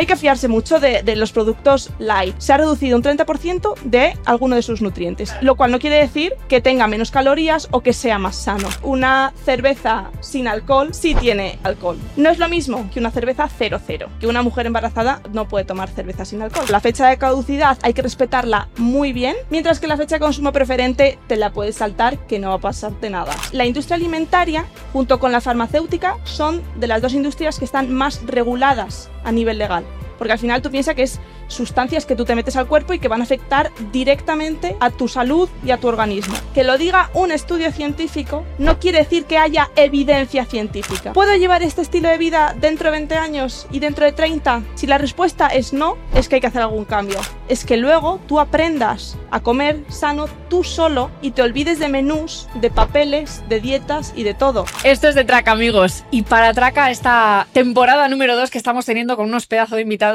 hay que fiarse mucho de, de los productos light. Se ha reducido un 30% de alguno de sus nutrientes, lo cual no quiere decir que tenga menos calorías o que sea más sano. Una cerveza sin alcohol sí tiene alcohol. No es lo mismo que una cerveza 00, que una mujer embarazada no puede tomar cerveza sin alcohol. La fecha de caducidad hay que respetarla muy bien, mientras que la fecha de consumo preferente te la puedes saltar que no va a pasarte nada. La industria alimentaria, junto con la farmacéutica, son de las dos industrias que están más reguladas a nivel legal. Porque al final tú piensas que es sustancias que tú te metes al cuerpo y que van a afectar directamente a tu salud y a tu organismo. Que lo diga un estudio científico no quiere decir que haya evidencia científica. ¿Puedo llevar este estilo de vida dentro de 20 años y dentro de 30? Si la respuesta es no, es que hay que hacer algún cambio. Es que luego tú aprendas a comer sano tú solo y te olvides de menús, de papeles, de dietas y de todo. Esto es de Traca, amigos. Y para Traca, esta temporada número 2 que estamos teniendo con unos pedazos de invitados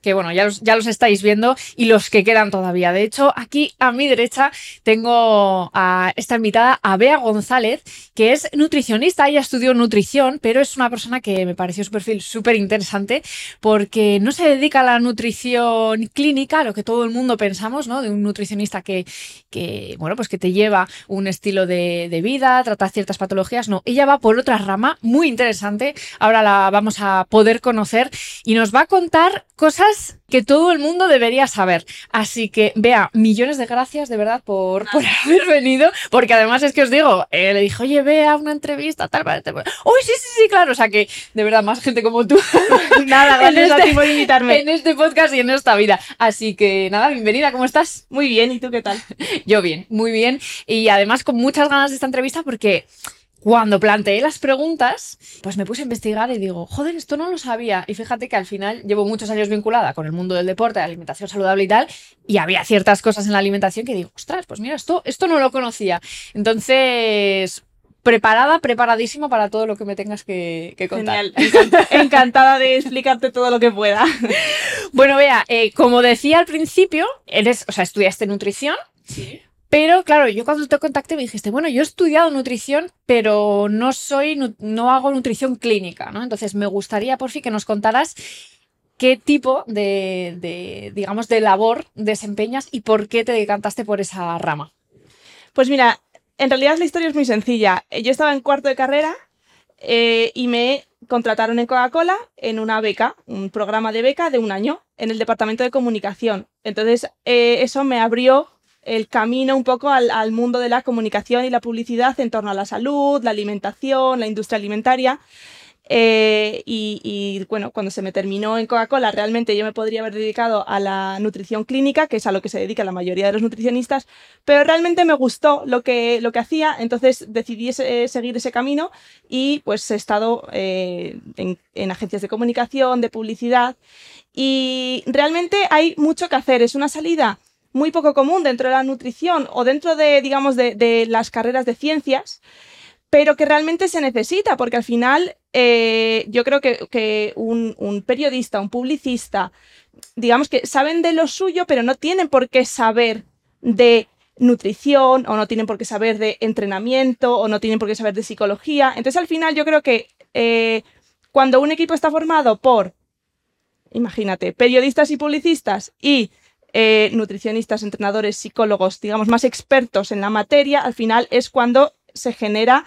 que, bueno, ya los, ya los estáis viendo y los que quedan todavía. De hecho, aquí a mi derecha tengo a esta invitada, a Bea González, que es nutricionista. Ella estudió nutrición, pero es una persona que me pareció su perfil súper interesante porque no se dedica a la nutrición clínica, lo que todo el mundo pensamos, ¿no? De un nutricionista que, que bueno, pues que te lleva un estilo de, de vida, trata ciertas patologías. No, ella va por otra rama muy interesante. Ahora la vamos a poder conocer y nos va a contar cosas que todo el mundo debería saber. Así que, vea, millones de gracias de verdad por, por haber venido, porque además es que os digo, eh, le dije, oye, vea una entrevista, tal, tal, tal. Uy, sí, sí, sí, claro. O sea que, de verdad, más gente como tú. Nada, gracias a ti por invitarme. En este podcast y en esta vida. Así que, nada, bienvenida, ¿cómo estás? Muy bien, ¿y tú qué tal? Yo bien, muy bien. Y además con muchas ganas de esta entrevista porque cuando planteé las preguntas, pues me puse a investigar y digo, joder, esto no lo sabía. Y fíjate que al final llevo muchos años vinculada con el mundo del deporte, de la alimentación saludable y tal, y había ciertas cosas en la alimentación que digo, ostras, pues mira, esto, esto no lo conocía. Entonces, preparada, preparadísima para todo lo que me tengas que, que contar. Genial, encant- encantada de explicarte todo lo que pueda. Bueno, vea, eh, como decía al principio, eres, o sea, estudiaste nutrición. Pero claro, yo cuando te contacté me dijiste, bueno, yo he estudiado nutrición, pero no soy, no hago nutrición clínica, ¿no? Entonces me gustaría, por fin, que nos contaras qué tipo de, de, digamos, de labor desempeñas y por qué te decantaste por esa rama. Pues mira, en realidad la historia es muy sencilla. Yo estaba en cuarto de carrera eh, y me contrataron en Coca-Cola en una beca, un programa de beca de un año en el departamento de comunicación. Entonces, eh, eso me abrió el camino un poco al, mundo de la comunicación y la publicidad en torno a la salud, la alimentación, la industria alimentaria. Eh, y, bueno, cuando se me terminó en Coca-Cola, realmente yo me podría haber dedicado a la nutrición clínica, que es a lo que se dedica la mayoría de los nutricionistas, pero realmente me gustó lo que, lo que hacía, entonces decidí seguir ese camino y pues he estado eh, en, en agencias de comunicación, de publicidad y realmente hay mucho que hacer, es una salida muy poco común dentro de la nutrición o dentro de, digamos, de, las carreras de ciencias, pero que realmente se necesita, porque al final eh, yo creo que, un periodista, un publicista, digamos que saben de lo suyo, pero no tienen por qué saber de nutrición o no tienen por qué saber de entrenamiento o no tienen por qué saber de psicología. Entonces al final yo creo que eh, cuando un equipo está formado por, imagínate, periodistas y publicistas y eh, nutricionistas, entrenadores, psicólogos, digamos, más expertos en la materia, al final es cuando se genera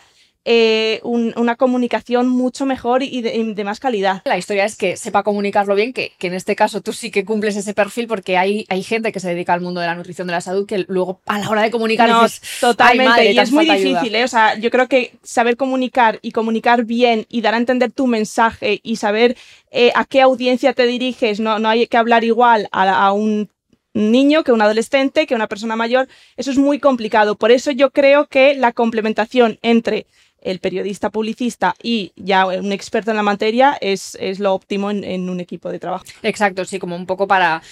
eh, un- una comunicación mucho mejor y de, y de más calidad. La historia es que sepa comunicarlo bien, que, que en este caso tú sí que cumples ese perfil porque hay, hay gente que se dedica al mundo de la nutrición de la salud que luego a la hora de comunicar No, dices, totalmente. "Ay, madre, y es muy falta ayuda". difícil, ¿eh? O sea, yo creo que saber comunicar y comunicar bien y dar a entender tu mensaje y saber eh, a qué audiencia te diriges, no, no hay que hablar igual a, a un niño que un adolescente, que una persona mayor, eso es muy complicado. Por eso yo creo que la complementación entre el periodista publicista y ya un experto en la materia es, es lo óptimo en, en un equipo de trabajo. Exacto, sí, como un poco para,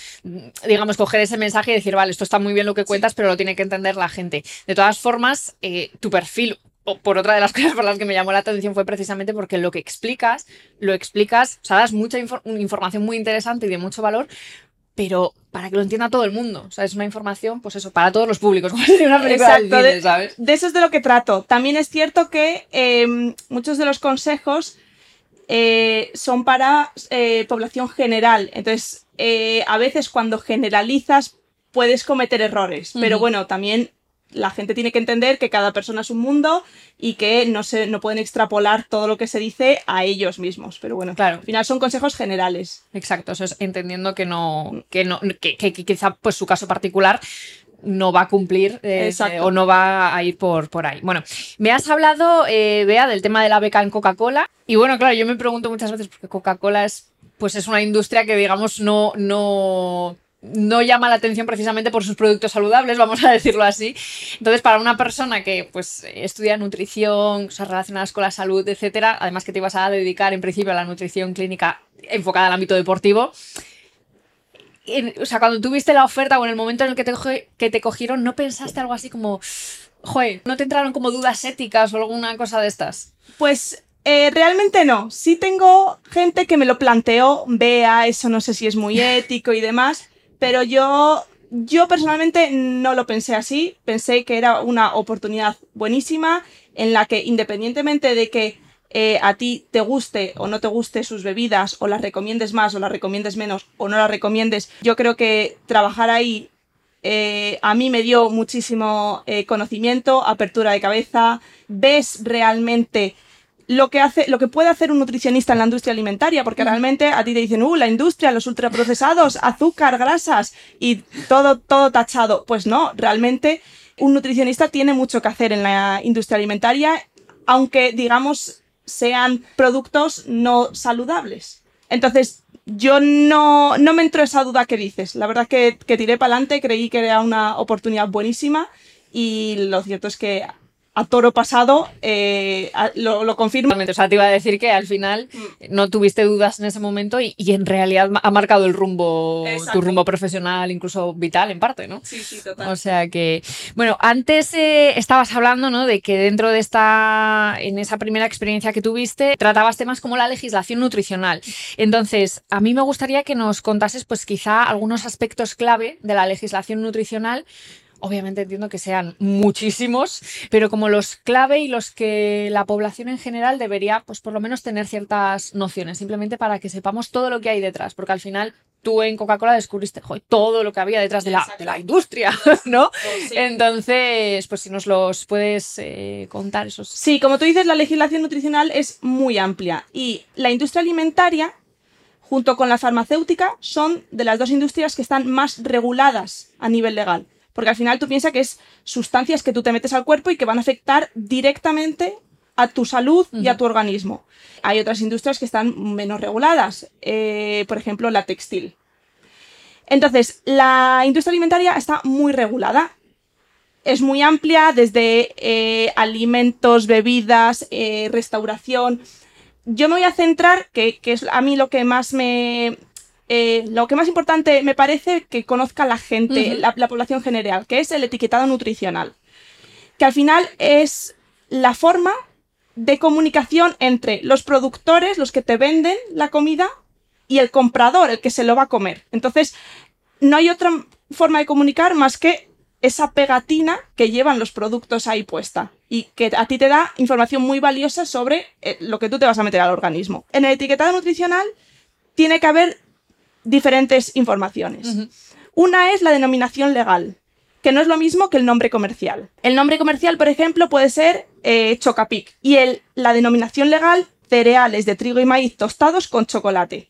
digamos, coger ese mensaje y decir, vale, esto está muy bien lo que cuentas, pero lo tiene que entender la gente. De todas formas, eh, tu perfil, o por otra de las cosas por las que me llamó la atención fue precisamente porque lo que explicas, lo explicas, o sea, das mucha infor- información muy interesante y de mucho valor, pero para que lo entienda todo el mundo. O sea, es una información, pues eso, para todos los públicos, una película Exacto, cine, de- ¿sabes? de eso es de lo que trato. También es cierto que eh, muchos de los consejos eh, son para eh, población general. Entonces, eh, a veces cuando generalizas puedes cometer errores, pero bueno, también la gente tiene que entender que cada persona es un mundo y que no, se, no pueden extrapolar todo lo que se dice a ellos mismos. Pero bueno, Claro. al final son consejos generales. Exacto, eso es entendiendo que no, que no, que, que- que quizá pues su caso particular no va a cumplir eh, eh, o no va a ir por, por ahí. Bueno, me has hablado, eh, Bea, del tema de la beca en Coca-Cola. Y bueno, claro, yo me pregunto muchas veces, porque Coca-Cola es, pues es una industria que, digamos, no, no, no llama la atención precisamente por sus productos saludables, vamos a decirlo así. Entonces, para una persona que pues estudia nutrición, cosas relacionadas con la salud, etcétera, además que te ibas a dedicar en principio a la nutrición clínica enfocada al ámbito deportivo, o sea, cuando tuviste la oferta o en el momento en el que te, coge- que te cogieron, ¿no pensaste algo así como, joder, ¿no te entraron como dudas éticas o alguna cosa de estas? Pues eh, realmente no. Sí tengo gente que me lo planteó, vea, eso no sé si es muy ético y demás, pero yo, yo personalmente no lo pensé así. Pensé que era una oportunidad buenísima en la que independientemente de que eh, a ti te guste o no te guste sus bebidas o las recomiendes más o las recomiendes menos o no las recomiendes, yo creo que trabajar ahí eh, a mí me dio muchísimo eh, conocimiento, apertura de cabeza, ves realmente lo que hace, lo que puede hacer un nutricionista en la industria alimentaria, porque realmente a ti te dicen, uh, la industria, los ultraprocesados, azúcar, grasas y todo, todo tachado. Pues no, realmente un nutricionista tiene mucho que hacer en la industria alimentaria, aunque digamos sean productos no saludables. Entonces, yo no, no me entró esa duda que dices. La verdad que, que tiré para adelante, creí que era una oportunidad buenísima y lo cierto es que a toro pasado eh, a- lo, lo confirmo. O sea, te iba a decir que al final no tuviste dudas en ese momento y, y en realidad ha marcado el rumbo, Exacto. tu rumbo profesional, incluso vital en parte, ¿no? Sí, sí, total. O sea que, bueno, antes eh, estabas hablando, ¿no? De que dentro de esta, en esa primera experiencia que tuviste, tratabas temas como la legislación nutricional. Entonces, a mí me gustaría que nos contases, pues quizá algunos aspectos clave de la legislación nutricional. Obviamente entiendo que sean muchísimos, pero como los clave y los que la población en general debería, pues por lo menos tener ciertas nociones, simplemente para que sepamos todo lo que hay detrás, porque al final tú en Coca-Cola descubriste todo lo que había detrás de la, de la industria, ¿no? Entonces, pues si nos los puedes eh, contar esos... Sí, como tú dices, la legislación nutricional es muy amplia y la industria alimentaria, junto con la farmacéutica, son de las dos industrias que están más reguladas a nivel legal. Porque al final tú piensas que es sustancias que tú te metes al cuerpo y que van a afectar directamente a tu salud y a tu organismo. Hay otras industrias que están menos reguladas, eh, por ejemplo, la textil. Entonces, la industria alimentaria está muy regulada es muy amplia, desde eh, alimentos, bebidas, eh, restauración. Yo me voy a centrar, que, que es a mí lo que más me. Eh, lo que más importante me parece que conozca la gente, la, la población general, que es el etiquetado nutricional. Que al final es la forma de comunicación entre los productores, los que te venden la comida, y el comprador, el que se lo va a comer. Entonces, no hay otra forma de comunicar más que esa pegatina que llevan los productos ahí puesta y que a ti te da información muy valiosa sobre eh, lo que tú te vas a meter al organismo. En el etiquetado nutricional tiene que haber diferentes informaciones. Una es la denominación legal, que no es lo mismo que el nombre comercial. El nombre comercial, por ejemplo, puede ser eh, Chocapic y el, la denominación legal, cereales de trigo y maíz tostados con chocolate.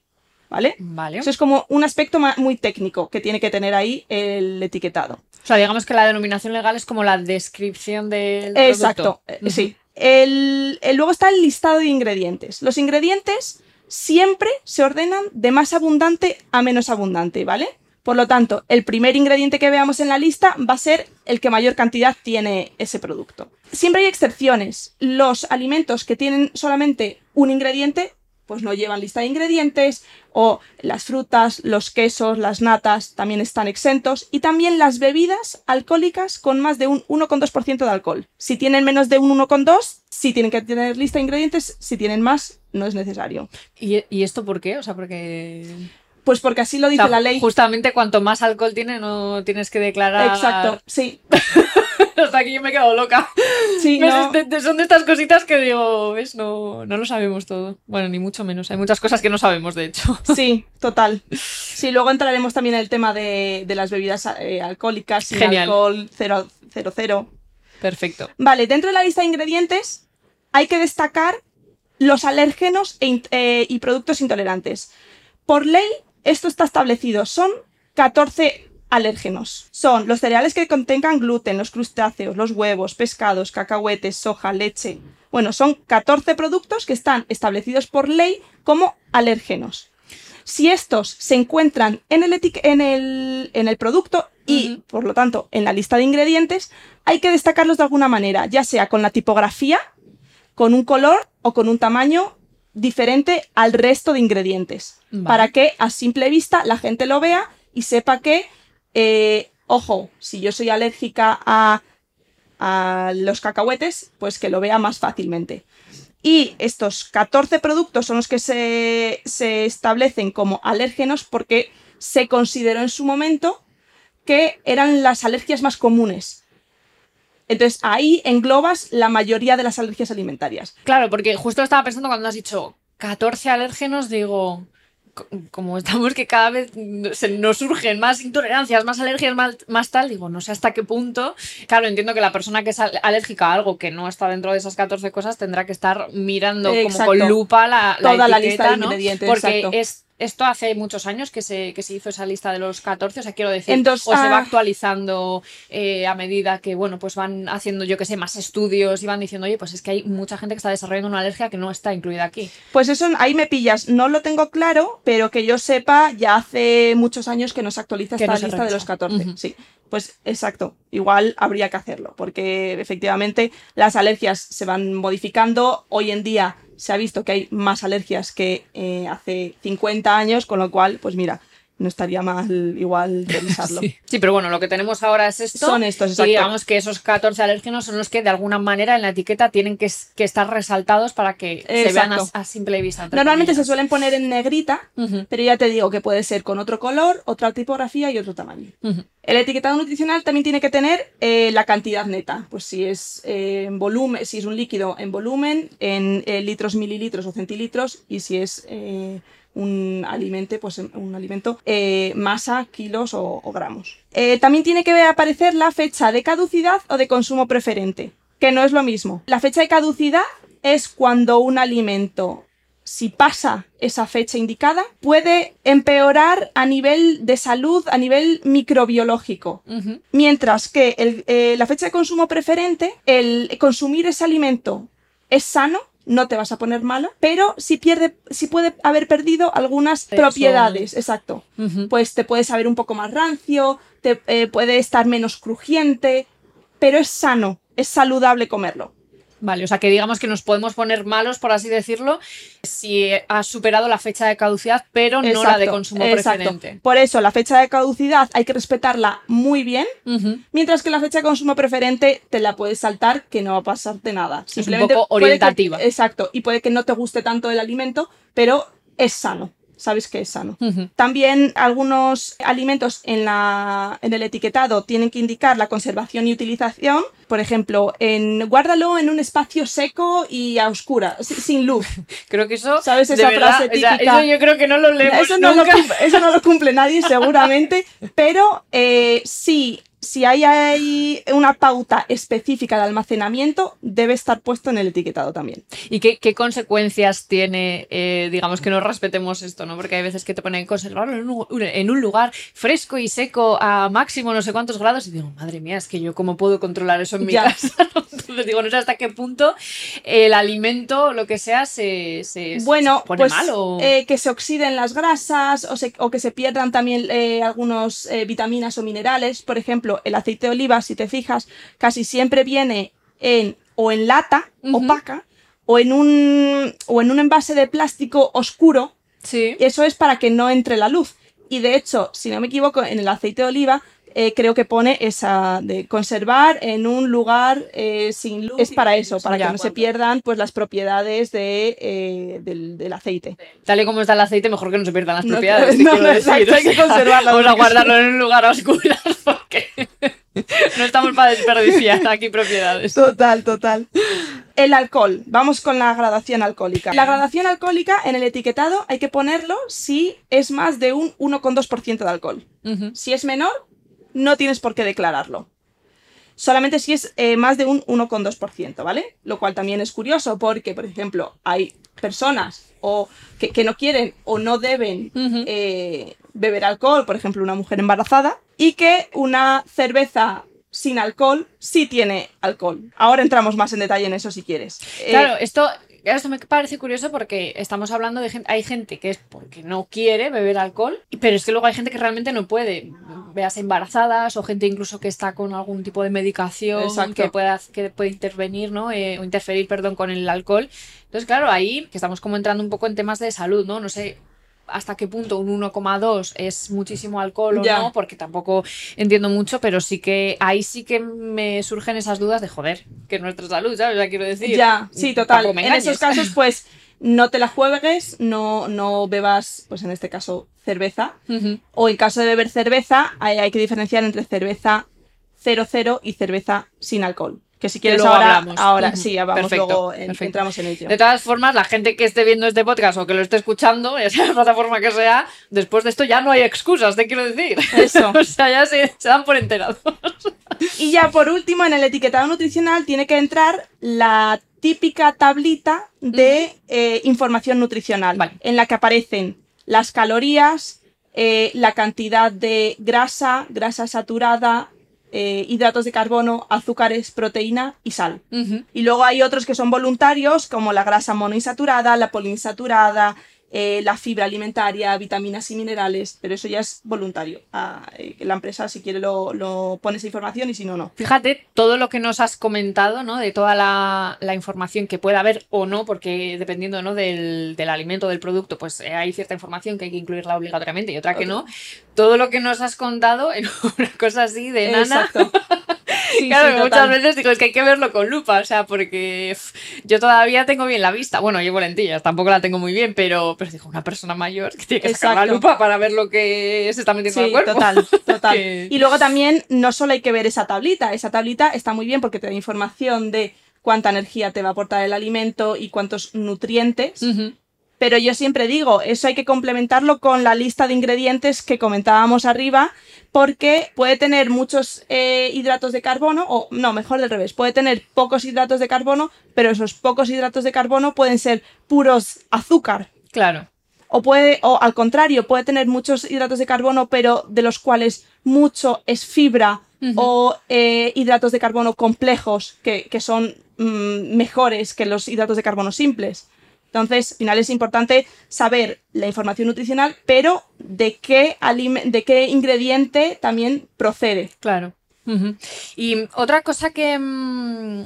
¿Vale? Vale. Eso es como un aspecto muy técnico que tiene que tener ahí el etiquetado. O sea, digamos que la denominación legal es como la descripción del Exacto, producto. eh, sí. El, el- luego está el listado de ingredientes. Los ingredientes siempre se ordenan de más abundante a menos abundante, ¿vale? Por lo tanto, el primer ingrediente que veamos en la lista va a ser el que mayor cantidad tiene ese producto. Siempre hay excepciones. Los alimentos que tienen solamente un ingrediente, pues no llevan lista de ingredientes, o las frutas, los quesos, las natas también están exentos, y también las bebidas alcohólicas con más de un 1,2% de alcohol. Si tienen menos de un 1,2, sí tienen que tener lista de ingredientes, si tienen más, no es necesario. ¿Y, y esto por qué? O sea, porque... Pues porque así lo o dice sea, la ley. Justamente cuanto más alcohol tiene, no tienes que declarar... Exacto, sí. Hasta aquí yo me he quedado loca. No. Son de estas cositas que digo, ¿ves? No, no lo sabemos todo. Bueno, ni mucho menos. Hay muchas cosas que no sabemos, de hecho. Sí, total. Sí, luego entraremos también en el tema de, de las bebidas eh, alcohólicas, sin Genial. alcohol, cero, cero, cero. Perfecto. Vale, dentro de la lista de ingredientes hay que destacar los alérgenos e eh, y productos intolerantes. Por ley, esto está establecido. Son 14 alérgenos. Son los cereales que contengan gluten, los crustáceos, los huevos, pescados, cacahuetes, soja, leche. Bueno, son 14 productos que están establecidos por ley como alérgenos. Si estos se encuentran en el, en el, en el producto y, por lo tanto, en la lista de ingredientes, hay que destacarlos de alguna manera, ya sea con la tipografía, con un color o con un tamaño diferente al resto de ingredientes. Vale. Para que a simple vista la gente lo vea y sepa que, eh, ojo, si yo soy alérgica a, a los cacahuetes, pues que lo vea más fácilmente. Y estos 14 productos son los que se, se establecen como alérgenos porque se consideró en su momento que eran las alergias más comunes. Entonces ahí englobas la mayoría de las alergias alimentarias. Claro, porque justo estaba pensando cuando has dicho 14 alérgenos, digo, como estamos que cada vez se nos surgen más intolerancias, más alergias, más, más tal, digo, no sé hasta qué punto. Claro, entiendo que la persona que es al- alérgica a algo que no está dentro de esas 14 cosas tendrá que estar mirando como con lupa la, la Toda la lista de ¿no? ingredientes, Porque exacto. es esto hace muchos años que se, que se hizo esa lista de los 14, o sea, quiero decir, o se va ah. actualizando eh, a medida que, bueno, pues van haciendo, yo que sé, más estudios y van diciendo, oye, pues es que hay mucha gente que está desarrollando una alergia que no está incluida aquí. Pues eso, ahí me pillas. No lo tengo claro, pero que yo sepa, ya hace muchos años que no se actualiza Que esta no se lista de los 14. Ujú. Sí, pues exacto. Igual habría que hacerlo, porque efectivamente las alergias se van modificando. Hoy en día se ha visto que hay más alergias que eh, hace 50 años, con lo cual, pues mira, no estaría mal igual revisarlo. Sí. Sí, pero bueno, lo que tenemos ahora es esto. Son estos, Y exacto. digamos que esos 14 alérgenos son los que de alguna manera en la etiqueta tienen que, estar resaltados para que se vean a, a simple vista. Normalmente se suelen poner en negrita, pero ya te digo que puede ser con otro color, otra tipografía y otro tamaño. El etiquetado nutricional también tiene que tener eh, la cantidad neta, pues si es eh, en volumen, si es un líquido en volumen, en eh, litros, mililitros o centilitros, y si es un alimento, pues en- un alimento, eh, masa, kilos o, o gramos. Eh, también tiene que aparecer la fecha de caducidad o de consumo preferente, que no es lo mismo. La fecha de caducidad es cuando un alimento si pasa esa fecha indicada, puede empeorar a nivel de salud, a nivel microbiológico. Mientras que el- eh, la fecha de consumo preferente, el consumir ese alimento es sano, no te vas a poner malo, pero si pierde, si puede haber perdido algunas propiedades, exacto. Pues te puede saber un poco más rancio, te eh, puede estar menos crujiente, pero es sano, es saludable comerlo. Vale, o sea que digamos que nos podemos poner malos, por así decirlo, si ha superado la fecha de caducidad, pero no la de consumo exacto. preferente. Por eso la fecha de caducidad hay que respetarla muy bien, mientras que la fecha de consumo preferente te la puedes saltar, que no va a pasarte nada. un poco puede que- orientativa. exacto, y puede que no te guste tanto el alimento, pero es sano, sabes que es sano. También algunos alimentos en, la, en el etiquetado tienen que indicar la conservación y utilización. Por ejemplo, en, guárdalo en un espacio seco y a oscura, si- sin luz. Creo que eso. ¿Sabes de esa verdad, frase o sea, típica? eso yo creo que no lo leemos Eso no, lo nunca. cumple, eso no lo cumple nadie seguramente, pero eh, sí, si hay, hay una pauta específica de almacenamiento, debe estar puesto en el etiquetado también. ¿Y qué, qué consecuencias tiene, eh, digamos, que no respetemos esto, ¿no? Porque hay veces que te ponen conservarlo en un, en un lugar fresco y seco a máximo no sé cuántos grados y digo, madre mía, es que yo cómo puedo controlar eso en mi Ya. casa. Entonces digo, no sé hasta qué punto el alimento, lo que sea, se, se, Bueno, se pone pues mal o... eh, que se oxiden las grasas o, se- o que se pierdan también eh, algunos eh, vitaminas o minerales. Por ejemplo, el aceite de oliva, si te fijas, casi siempre viene en o en lata opaca o en un o en un envase de plástico oscuro Sí. Eso es para que no entre la luz. Y de hecho, si no me equivoco, en el aceite de oliva eh, creo que pone esa de conservar en un lugar eh, sin luz. Es para eso, para Ya, que no se pierdan pues las propiedades de, eh, del, del aceite. Tal y como está el aceite, mejor que no se pierdan las No, propiedades. te no, quiero no, decir. exacto, hay que conservarlas, Vamos a guardarlo en un lugar a no estamos para desperdiciar aquí propiedades. Total, total. El alcohol. Vamos con la gradación alcohólica. La gradación alcohólica en el etiquetado hay que ponerlo si es más de un 1,2% de alcohol. Si es menor, no tienes por qué declararlo. Solamente si es eh, más de un 1,2%, ¿vale? Lo cual también es curioso porque, por ejemplo, hay personas o que, que no quieren o no deben eh, beber alcohol, por ejemplo, una mujer embarazada, y que una cerveza sin alcohol sí tiene alcohol. Ahora entramos más en detalle en eso si quieres. Eh, Claro, esto, esto me parece curioso porque estamos hablando de gente, hay gente que es porque no quiere beber alcohol, pero es que luego hay gente que realmente no puede, veas embarazadas o gente incluso que está con algún tipo de medicación Exacto. que pueda que puede intervenir, ¿no? Eh, o interferir, perdón, con el alcohol. Entonces, claro, ahí que estamos como entrando un poco en temas de salud, ¿no? No sé hasta qué punto un 1,2 es muchísimo alcohol o Ya. no, porque tampoco entiendo mucho, pero sí que ahí sí que me surgen esas dudas de joder, que es nuestra salud, ¿sabes? Ya quiero decir. Ya, sí, total. En esos casos, pues, no te la juegues, no, no bebas, pues en este caso, cerveza. O en caso de beber cerveza, hay, hay que diferenciar entre cerveza 00 y cerveza sin alcohol. Que si quieres luego ahora, hablamos. ahora sí, vamos Perfecto, luego, en- entramos en ello. De todas formas, la gente que esté viendo este podcast o que lo esté escuchando, ya sea la plataforma que sea, después de esto ya no hay excusas, te quiero decir. Eso. o sea, ya se, se dan por enterados. Y ya por último, en el etiquetado nutricional tiene que entrar la típica tablita de eh, información nutricional, Vale. en la que aparecen las calorías, eh, la cantidad de grasa, grasa saturada, eh, hidratos de carbono, azúcares, proteína y sal. Y luego hay otros que son voluntarios, como la grasa monoinsaturada, la poliinsaturada, eh, la fibra alimentaria, vitaminas y minerales, pero eso ya es voluntario. Ah, eh, la empresa, si quiere, lo, lo pone esa información y si no, no. Fíjate todo lo que nos has comentado, ¿no? De toda la, la información que pueda haber o no, porque dependiendo ¿no? del, del alimento, del producto, pues eh, hay cierta información que hay que incluirla obligatoriamente y otra que no. Todo lo que nos has contado en una cosa así de nana. Sí, claro, sí, muchas veces digo, es que hay que verlo con lupa, o sea, porque yo todavía tengo bien la vista. Bueno, llevo lentillas, tampoco la tengo muy bien, pero, pero digo, una persona mayor que tiene que sacar la lupa para ver lo que se está metiendo al Sí, cuerpo. total, total. Que- Y luego también no solo hay que ver esa tablita, esa tablita está muy bien porque te da información de cuánta energía te va a aportar el alimento y cuántos nutrientes, Ujú. Pero yo siempre digo, eso hay que complementarlo con la lista de ingredientes que comentábamos arriba, porque puede tener muchos eh, hidratos de carbono, o no, mejor del revés, puede tener pocos hidratos de carbono, pero esos pocos hidratos de carbono pueden ser puros azúcar. Claro. O puede, o al contrario, puede tener muchos hidratos de carbono, pero de los cuales mucho es fibra o eh, hidratos de carbono complejos que, que son mm, mejores que los hidratos de carbono simples. Entonces, al final es importante saber la información nutricional, pero de qué, de qué ingrediente también procede. Claro. Y otra cosa que, mm,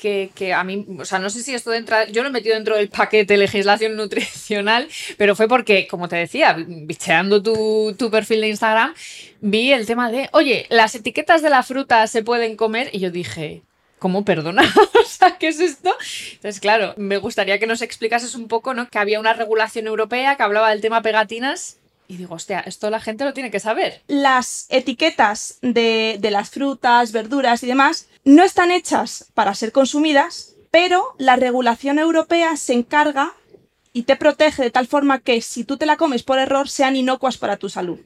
que, que a mí, o sea, no sé si esto entra, yo lo he metido dentro del paquete legislación nutricional, pero fue porque, como te decía, bicheando tu, tu perfil de Instagram, vi el tema de, oye, las etiquetas de la fruta se pueden comer, y yo dije, ¿cómo perdona? o sea, ¿qué es esto? Entonces, claro, me gustaría que nos explicases un poco, ¿no? Que había una regulación europea que hablaba del tema pegatinas. Y digo, hostia, esto la gente lo tiene que saber. las etiquetas de, de las frutas, verduras y demás no están hechas para ser consumidas, pero la regulación europea se encarga y te protege de tal forma que si tú te la comes por error sean inocuas para tu salud.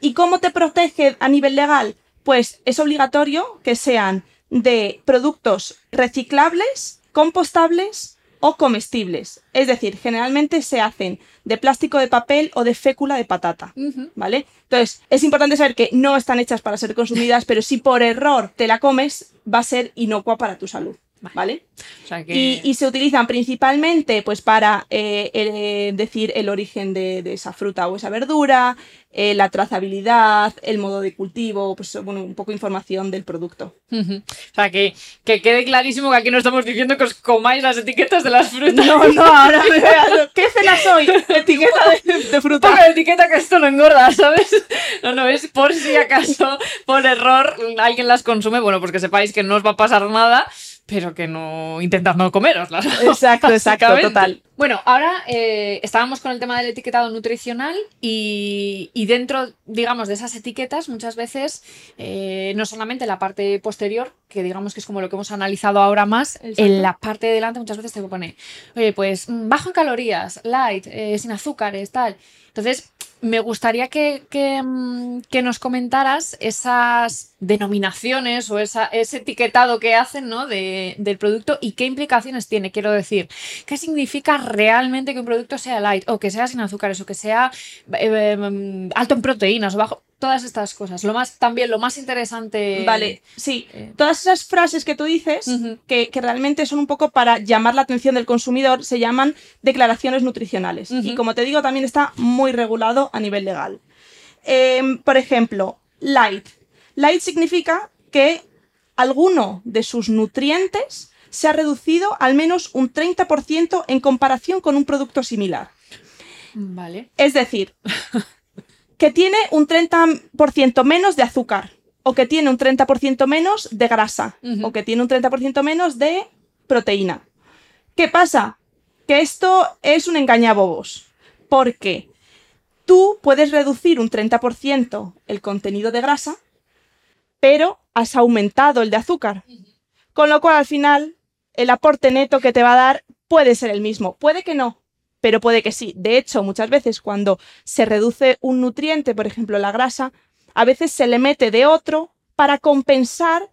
¿Y cómo te protege a nivel legal? Pues es obligatorio que sean de productos reciclables, compostables o comestibles. Es decir, generalmente se hacen de plástico de papel o de fécula de patata. ¿Vale? Entonces, es importante saber que no están hechas para ser consumidas, pero si por error te la comes, va a ser inocua para tu salud. ¿Vale? O sea que... Y, y se utilizan principalmente pues para eh, eh, decir el origen de, de esa fruta o esa verdura, eh, la trazabilidad, el modo de cultivo, pues bueno, un poco información del producto. O sea, que, que quede clarísimo que aquí no estamos diciendo que os comáis las etiquetas de las frutas. No, no, ahora me veo. ¿Qué cena soy? Etiqueta de, de fruta. La etiqueta que esto no engorda, ¿sabes? No, no, es por si acaso, por error, alguien las consume. Bueno, pues que sepáis que no os va a pasar nada, pero que no intentad no comeroslas. Exacto, exacto, total. Bueno, ahora eh, estábamos con el tema del etiquetado nutricional y, y dentro, digamos, de esas etiquetas, muchas veces, eh, no solamente la parte posterior, que digamos que es como lo que hemos analizado ahora más, Exacto. en la parte de delante muchas veces te pone, oye, pues mm, bajo en calorías, light, eh, sin azúcares, tal. Entonces, me gustaría que, mm, que nos comentaras esas denominaciones o esa, ese etiquetado que hacen ¿no? de- del producto y qué implicaciones tiene. Quiero decir, ¿qué significa realmente que un producto sea light o que sea sin azúcares o que sea eh, mm, alto en proteínas o bajo? Todas estas cosas. Lo más, también lo más interesante. Vale, sí. eh, Todas esas frases que tú dices, que, que realmente son un poco para llamar la atención del consumidor, se llaman declaraciones nutricionales. Y como te digo, también está muy regulado a nivel legal. Em, por ejemplo, light. Light significa que alguno de sus nutrientes se ha reducido al menos un 30% en comparación con un producto similar. Vale. Es decir, que tiene un 30% menos de azúcar, o que tiene un 30% menos de grasa, o que tiene un 30% menos de proteína. ¿Qué pasa? Que esto es un engañabobos, porque tú puedes reducir un 30% el contenido de grasa, pero has aumentado el de azúcar. Con lo cual, al final, el aporte neto que te va a dar puede ser el mismo. Puede que no, pero puede que sí. De hecho, muchas veces cuando se reduce un nutriente, por ejemplo la grasa, a veces se le mete de otro para compensar,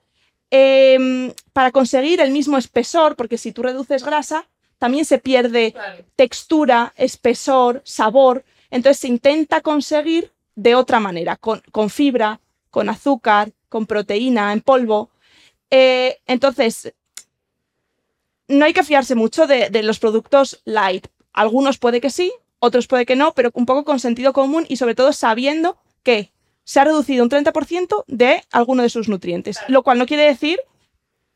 em, para conseguir el mismo espesor, porque si tú reduces grasa, también se pierde textura, espesor, sabor. Entonces se intenta conseguir de otra manera, con, con fibra, con azúcar, con proteína en polvo. Eh, entonces, no hay que fiarse mucho de, de los productos light. Algunos puede que sí, otros puede que no, pero un poco con sentido común y sobre todo sabiendo que se ha reducido un 30% de alguno de sus nutrientes, lo cual no quiere decir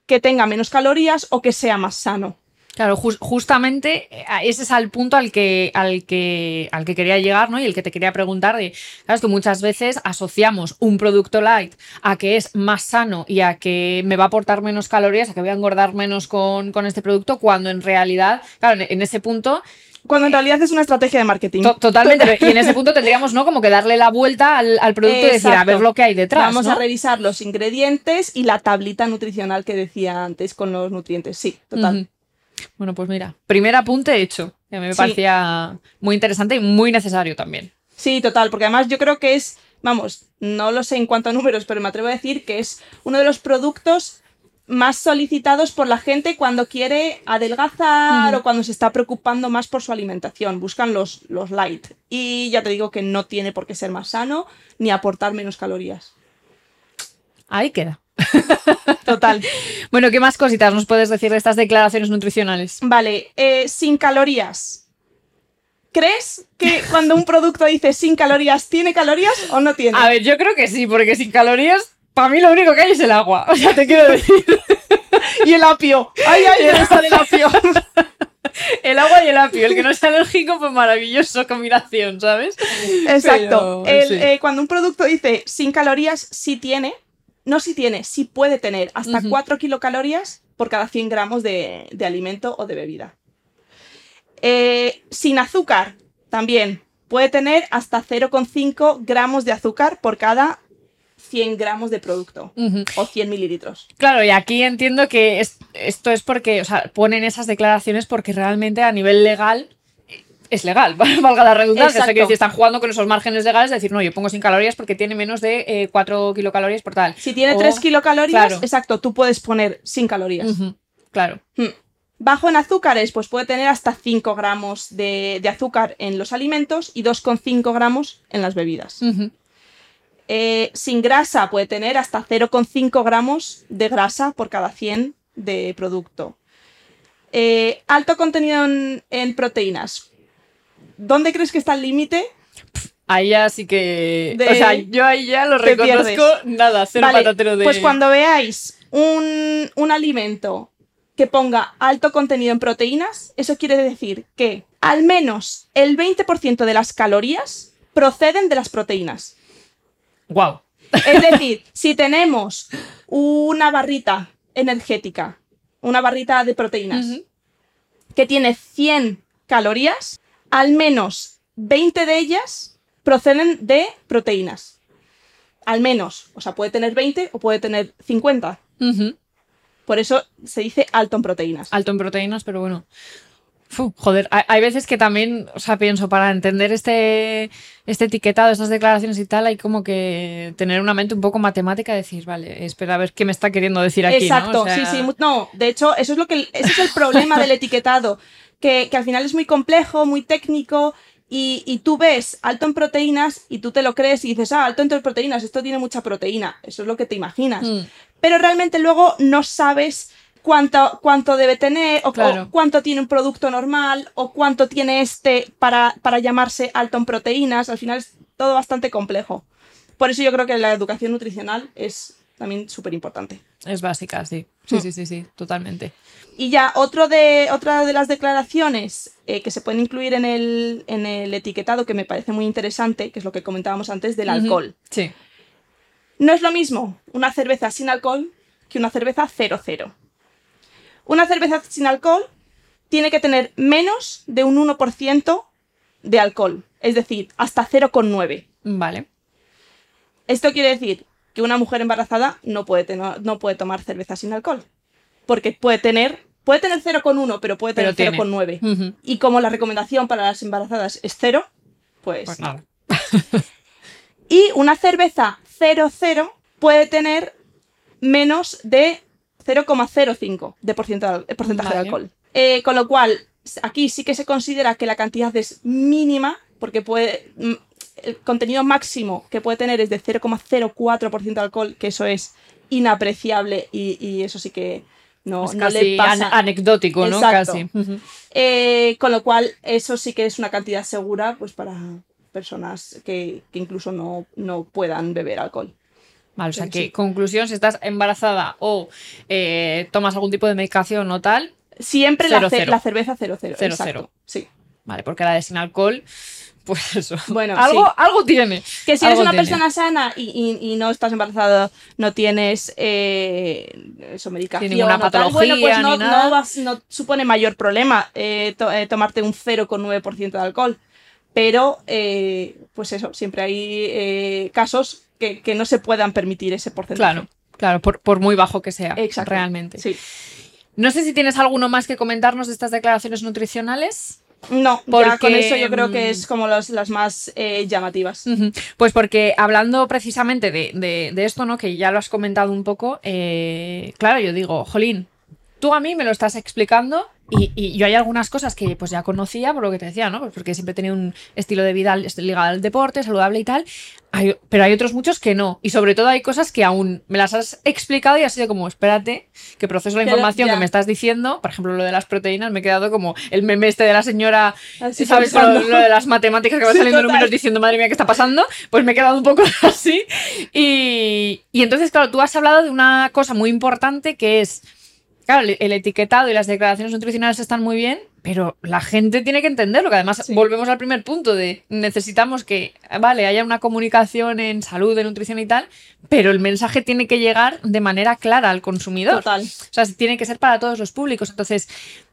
que tenga menos calorías o que sea más sano. Claro, jus- justamente eh, ese es el punto al que, al, que, al que quería llegar, ¿no? Y el que te quería preguntar de, sabes que muchas veces asociamos un producto light a que es más sano y a que me va a aportar menos calorías, a que voy a engordar menos con, con este producto, cuando en realidad, claro, en, en ese punto, Cuando en realidad es una estrategia de marketing. to- totalmente, y en ese punto tendríamos, ¿no? Como que darle la vuelta al, al producto y decir, a ver lo que hay detrás. Vamos ¿no? a revisar los ingredientes y la tablita nutricional que decía antes con los nutrientes. Sí, total. Bueno, pues mira, primer apunte hecho, que a mí me Sí. parecía muy interesante y muy necesario también. Sí, total, porque además yo creo que es, vamos, no lo sé en cuanto a números, pero me atrevo a decir que es uno de los productos más solicitados por la gente cuando quiere adelgazar o cuando se está preocupando más por su alimentación. Buscan los, los light. Y ya te digo que no tiene por qué ser más sano ni aportar menos calorías. Ahí queda. Total. Bueno, ¿qué más cositas nos puedes decir de estas declaraciones nutricionales? Vale, eh, sin calorías. ¿Crees que cuando un producto dice sin calorías, tiene calorías o no tiene? A ver, yo creo que sí, porque sin calorías, para mí lo único que hay es el agua. O sea, te quiero decir, Y el apio. ¡Ay, ay, dónde está el apio! el agua y el apio. El que no sea alérgico, pues maravilloso combinación, ¿sabes? Exacto. Pero, El, sí. eh, cuando un producto dice sin calorías, sí tiene. No sí tiene, sí puede tener hasta Ujú. 4 kilocalorías por cada 100 gramos de, de alimento o de bebida. Eh, sin azúcar, también puede tener hasta 0,5 gramos de azúcar por cada 100 gramos de producto o 100 mililitros. Claro, y aquí entiendo que es- esto es porque, o sea, ponen esas declaraciones porque realmente a nivel legal es legal, valga la redundancia. O sea, que decir, están jugando con esos márgenes legales de decir, no, yo pongo sin calorías porque tiene menos de eh, 4 kilocalorías por tal. Si tiene O- 3 kilocalorías, claro. exacto, tú puedes poner sin calorías. Claro. Hmm. Bajo en azúcares, pues puede tener hasta 5 gramos de, de azúcar en los alimentos y 2,5 gramos en las bebidas. Eh, sin grasa puede tener hasta 0,5 gramos de grasa por cada 100 de producto. Eh, alto contenido en, en proteínas. ¿Dónde crees que está el límite? Ahí ya sí que. De- O sea, yo ahí ya lo reconozco. pierdes. Nada, cero Vale, patatero de. Pues cuando veáis un, un alimento que ponga alto contenido en proteínas, eso quiere decir que al menos el 20% de las calorías proceden de las proteínas. Wow. Es decir, si tenemos una barrita energética, una barrita de proteínas, que tiene 100 calorías, al menos 20 de ellas proceden de proteínas. Al menos. O sea, puede tener 20 o puede tener 50. Ujú. Por eso se dice alto en proteínas. Alto en proteínas, pero bueno. Joder, hay, veces que también, o sea, pienso, para entender este, este etiquetado, estas declaraciones y tal, hay como que tener una mente un poco matemática y decir, vale, espera a ver qué me está queriendo decir aquí. ¿no? Exacto, O sea, sí, sí. No, de hecho, eso es lo que ese es el problema del etiquetado, que, que al final es muy complejo, muy técnico. Y, y tú ves alto en proteínas y tú te lo crees y dices, ah, alto en proteínas, esto tiene mucha proteína. Eso es lo que te imaginas. Mm. Pero realmente luego no sabes cuánto, cuánto debe tener, o, Claro. o cuánto tiene un producto normal, o cuánto tiene este para, para llamarse alto en proteínas. Al final es todo bastante complejo. Por eso yo creo que la educación nutricional es también súper importante. Es básica, sí. Sí, Mm. sí, sí, sí, totalmente. Y ya, otro de, otra de las declaraciones eh, que se pueden incluir en el, en el etiquetado que me parece muy interesante, que es lo que comentábamos antes del alcohol. Sí. No es lo mismo una cerveza sin alcohol que una cerveza 0,0. Una cerveza sin alcohol tiene que tener menos de un 1% de alcohol, es decir, hasta 0,9. Vale. Esto quiere decir que una mujer embarazada no puede, tener- no puede tomar cerveza sin alcohol, porque puede tener, puede tener 0,1, pero puede tener tiene. 0,9. Ujú. Y como la recomendación para las embarazadas es cero, pues... Pues nada. Y una cerveza 00 puede tener menos de 0,05 de porciento- de porcentaje de alcohol. Eh, con lo cual, aquí sí que se considera que la cantidad es mínima, porque puede. mm, El contenido máximo que puede tener es de 0,04% de alcohol, que eso es inapreciable y, y eso sí que no, Es no casi le pasa. an- anecdótico, ¿no? Casi. Eh, con lo cual, eso sí que es una cantidad segura pues para personas que, que incluso no, no puedan beber alcohol. Vale, o sea Sí, que, sí. conclusión, si estás embarazada o eh, tomas algún tipo de medicación o tal, Siempre Cero, la, ce- cero. la cerveza 00. Cero, exacto. cero. Sí. vale, porque la de sin alcohol, pues eso. Bueno, algo, sí. algo tiene. Que si eres una tiene. persona sana y, y- y no estás embarazada, no tienes eh, eso, medicación ninguna o tal, patología bueno, pues no, ni nada. no vas- no supone mayor problema eh, to- eh, tomarte un 0,9% de alcohol. Pero, eh, pues eso, siempre hay eh, casos que, que no se puedan permitir ese porcentaje. Claro, claro, por, por muy bajo que sea, Exacto. realmente. Sí. No sé si tienes alguno más que comentarnos de estas declaraciones nutricionales. No, ya Porque, con eso yo creo que mm, es como los- las más eh, llamativas. Pues porque hablando precisamente de, de- de esto, ¿no? Que ya lo has comentado un poco, claro, yo digo, Jolín, tú a mí me lo estás explicando y, y yo hay algunas cosas que pues ya conocía, por lo que te decía, ¿no? Pues porque siempre he tenido un estilo de vida ligado al deporte, saludable y tal, Hay- pero hay otros muchos que no. Y sobre todo hay cosas que aún me las has explicado y ha sido como, espérate, que proceso la información que me estás diciendo, por ejemplo, lo de las proteínas, me he quedado como el meme este de la señora Así ¿Sabes? Lo, de las matemáticas que va saliendo números diciendo, madre mía, ¿qué está pasando? Pues me he quedado un poco así. Y, y entonces, claro, tú has hablado de una cosa muy importante que es, claro, el, etiquetado y las declaraciones nutricionales están muy bien, pero la gente tiene que entenderlo, que además Sí. volvemos al primer punto de necesitamos que, vale, haya una comunicación en salud, en nutrición y tal, pero el mensaje tiene que llegar de manera clara al consumidor. Total. O sea, tiene que ser para todos los públicos. Entonces,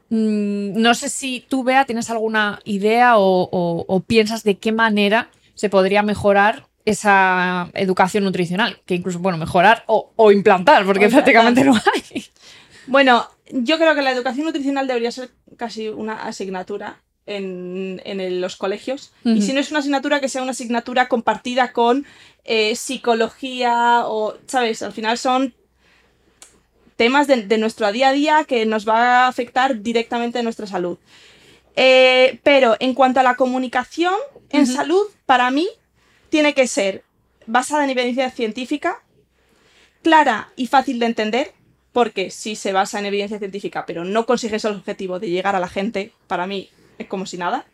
mm, no sé si tú, Bea, tienes alguna idea o, o- o piensas de qué manera se podría mejorar esa educación nutricional. Que incluso, bueno, mejorar o, o implantar, porque O implantar. prácticamente no hay. Bueno, yo creo que la educación nutricional debería ser casi una asignatura en, en el- los colegios. Y si no es una asignatura, que sea una asignatura compartida con eh, psicología o, ¿sabes? Al final son temas de, de nuestro día a día que nos va a afectar directamente a nuestra salud. Eh, pero en cuanto a la comunicación en salud, para mí tiene que ser basada en evidencia científica, clara y fácil de entender, porque si se basa en evidencia científica, pero no consigues el objetivo de llegar a la gente, para mí es como si nada.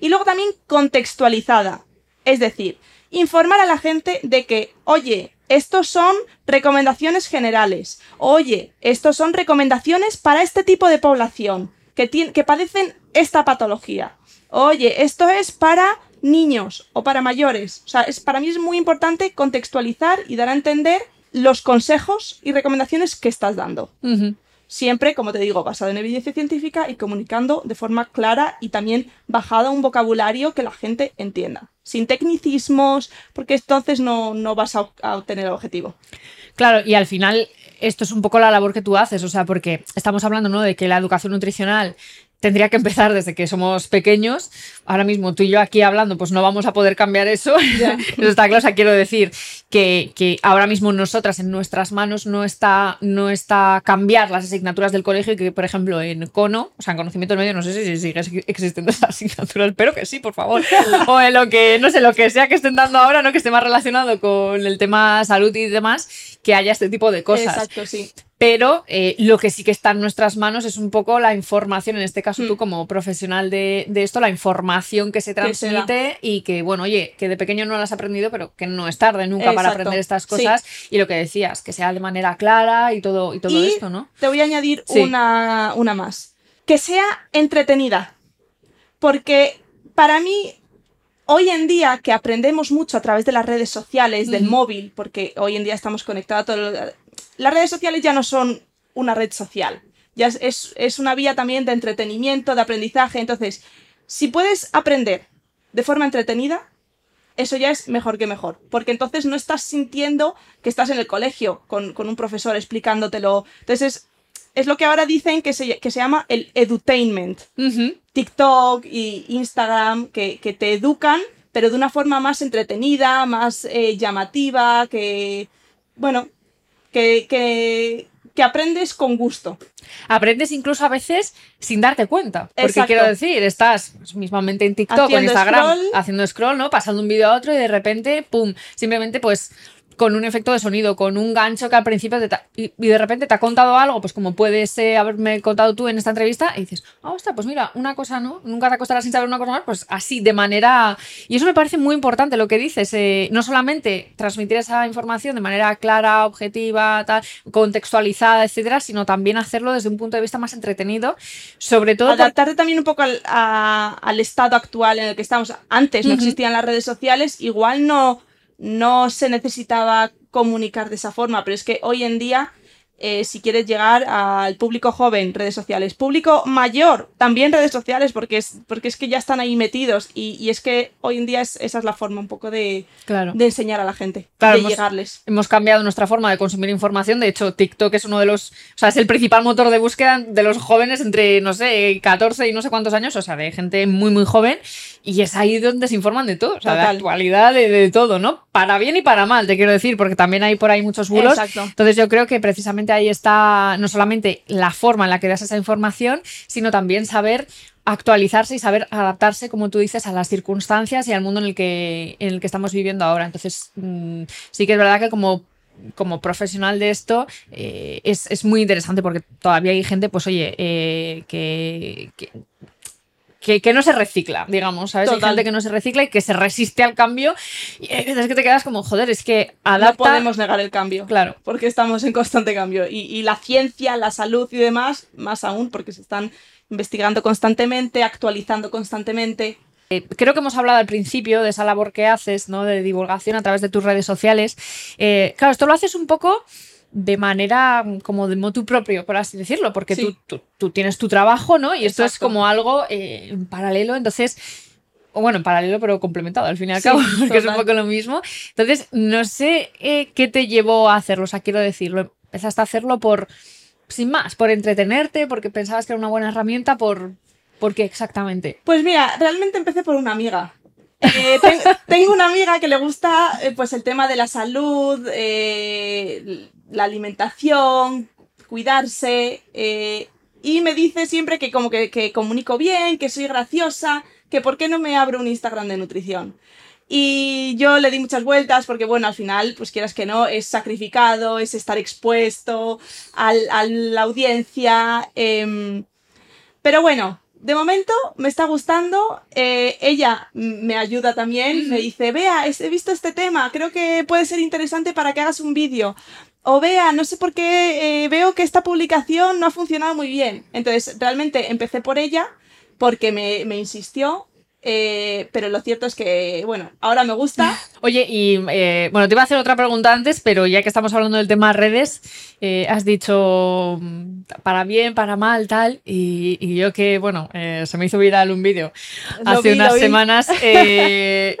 Y luego también contextualizada, es decir, informar a la gente de que, oye, estos son recomendaciones generales, oye, estos son recomendaciones para este tipo de población que, que padecen esta patología. Oye, esto es para niños o para mayores. O sea, para mí es muy importante contextualizar y dar a entender los consejos y recomendaciones que estás dando. Siempre, como te digo, basado en evidencia científica y comunicando de forma clara y también bajada a un vocabulario que la gente entienda. Sin tecnicismos, porque entonces no, no vas a, a obtener el objetivo. Claro, y al final esto es un poco la labor que tú haces, o sea, porque estamos hablando ¿no? de que la educación nutricional tendría que empezar desde que somos pequeños. Ahora mismo tú y yo aquí hablando, pues no vamos a poder cambiar eso. eso está claro. O sea, quiero decir que, que, ahora mismo nosotras, en nuestras manos, no está, no está cambiar las asignaturas del colegio y que, por ejemplo, en CONO, o sea, en conocimiento del medio, no sé si sigue existiendo esa asignatura, espero que sí, por favor. o en lo que, no sé, lo que sea que estén dando ahora, ¿no? Que esté más relacionado con el tema salud y demás, que haya este tipo de cosas. Exacto, sí pero eh, lo que sí que está en nuestras manos es un poco la información, en este caso mm. tú como profesional de, de, esto, la información que se transmite y que, bueno, oye, que de pequeño no la has aprendido, pero que no es tarde nunca para aprender estas cosas. Y lo que decías, que sea de manera clara y todo, y todo esto, ¿no? Te voy a añadir una, una más. Que sea entretenida. Porque para mí hoy en día que aprendemos mucho a través de las redes sociales, del móvil, porque hoy en día estamos conectados a todo, las redes sociales ya no son una red social, ya es, es, una vía también de entretenimiento, de aprendizaje. Entonces, si puedes aprender de forma entretenida, eso ya es mejor que mejor, porque entonces no estás sintiendo que estás en el colegio con, con un profesor explicándotelo. Entonces, es, es, lo que ahora dicen que se, que se llama el edutainment. TikTok y Instagram, que, que, te educan, pero de una forma más entretenida, más eh, llamativa, que, bueno, que, que, que aprendes con gusto. Aprendes incluso a veces sin darte cuenta. Porque quiero decir, estás mismamente en TikTok o en Instagram haciendo scroll, ¿no? Pasando un vídeo a otro y de repente, ¡pum! Simplemente pues con un efecto de sonido, con un gancho que al principio te y, de repente te ha contado algo, pues como puedes haberme contado tú en esta entrevista, y dices, ah, oh, pues mira, una cosa no, nunca te acostarás sin saber una cosa más, pues así, de manera... Y eso me parece muy importante lo que dices, eh, no solamente transmitir esa información de manera clara, objetiva, tal, contextualizada, etcétera, sino también hacerlo desde un punto de vista más entretenido, sobre todo... Adaptarte también un poco al, al, estado actual en el que estamos. Antes no existían las redes sociales, igual no no se necesitaba comunicar de esa forma, pero es que hoy en día eh, si quieres llegar al público joven, redes sociales. Público mayor, también redes sociales, porque es, porque es que ya están ahí metidos. Y, es que hoy en día es, esa es la forma un poco de, de enseñar a la gente, de llegarles. Hemos cambiado nuestra forma de consumir información. De hecho, TikTok es uno de los. O sea, es el principal motor de búsqueda de los jóvenes entre, no sé, 14 y no sé cuántos años. O sea, de gente muy, muy joven. Y es ahí donde se informan de todo. O sea, de actualidad, de, de todo, ¿no? Para bien y para mal, te quiero decir, porque también hay por ahí muchos bulos. Exacto. Entonces, yo creo que precisamente ahí está no solamente la forma en la que das esa información, sino también saber actualizarse y saber adaptarse, como tú dices, a las circunstancias y al mundo en el que, en el que estamos viviendo ahora. Entonces, mm, sí que es verdad que como como profesional de esto eh, es, muy interesante porque todavía hay gente, pues oye, eh, que, no se recicla, digamos, ¿sabes? Hay gente que no se recicla y que se resiste al cambio. Y es que te quedas como, joder, es que adapta... No podemos negar el cambio. Claro. Porque estamos en constante cambio. Y, y la ciencia, la salud y demás, más aún, porque se están investigando constantemente, actualizando constantemente. Eh, creo que hemos hablado al principio de esa labor que haces, ¿no? De divulgación a través de tus redes sociales. Eh, claro, esto lo haces un poco de manera como de motu propio, por así decirlo, porque tú, tú, tienes tu trabajo, ¿no? Y esto es como algo eh, en paralelo, entonces, o bueno, en paralelo pero complementado al fin y al cabo, porque es un poco lo mismo. Entonces, no sé eh, qué te llevó a hacerlo, o sea, quiero decirlo, empezaste a hacerlo por, sin más, por entretenerte, porque pensabas que era una buena herramienta, por... ¿Por qué exactamente? Pues mira, realmente empecé por una amiga. Eh, tengo una amiga que le gusta eh, pues el tema de la salud, eh, la alimentación, cuidarse, y me dice siempre que como que, que, comunico bien, que soy graciosa, que por qué no me abro un Instagram de nutrición. Y yo le di muchas vueltas porque, bueno, al final, pues quieras que no, es sacrificado, es estar expuesto al, a la audiencia. Em, pero bueno, de momento me está gustando. Eh, ella me ayuda también. Me dice, vea, he visto este tema. Creo que puede ser interesante para que hagas un vídeo. O vea, no sé por qué eh, veo que esta publicación no ha funcionado muy bien. Entonces, realmente empecé por ella porque me, me insistió eh, pero lo cierto es que, bueno, ahora me gusta. Oye, y eh, bueno, te iba a hacer otra pregunta antes, pero ya que estamos hablando del tema redes, eh, has dicho mm, para bien, para mal, tal, y, y yo que, bueno, eh, se me hizo viral un vídeo hace vi, unas semanas, he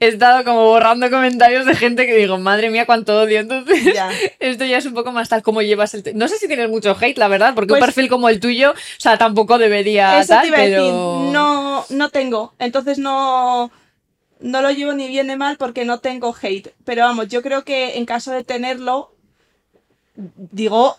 estado como borrando comentarios de gente que digo, madre mía, cuánto odio, entonces Ya. esto ya es un poco más tal como llevas el... No sé si tienes mucho hate, la verdad, porque un Pues- perfil como el tuyo, o sea, tampoco debería Eso tal, te iba a pero... decir, no, no tengo. Entonces no, no lo llevo ni bien ni mal porque no tengo hate. Pero vamos, yo creo que en caso de tenerlo, digo,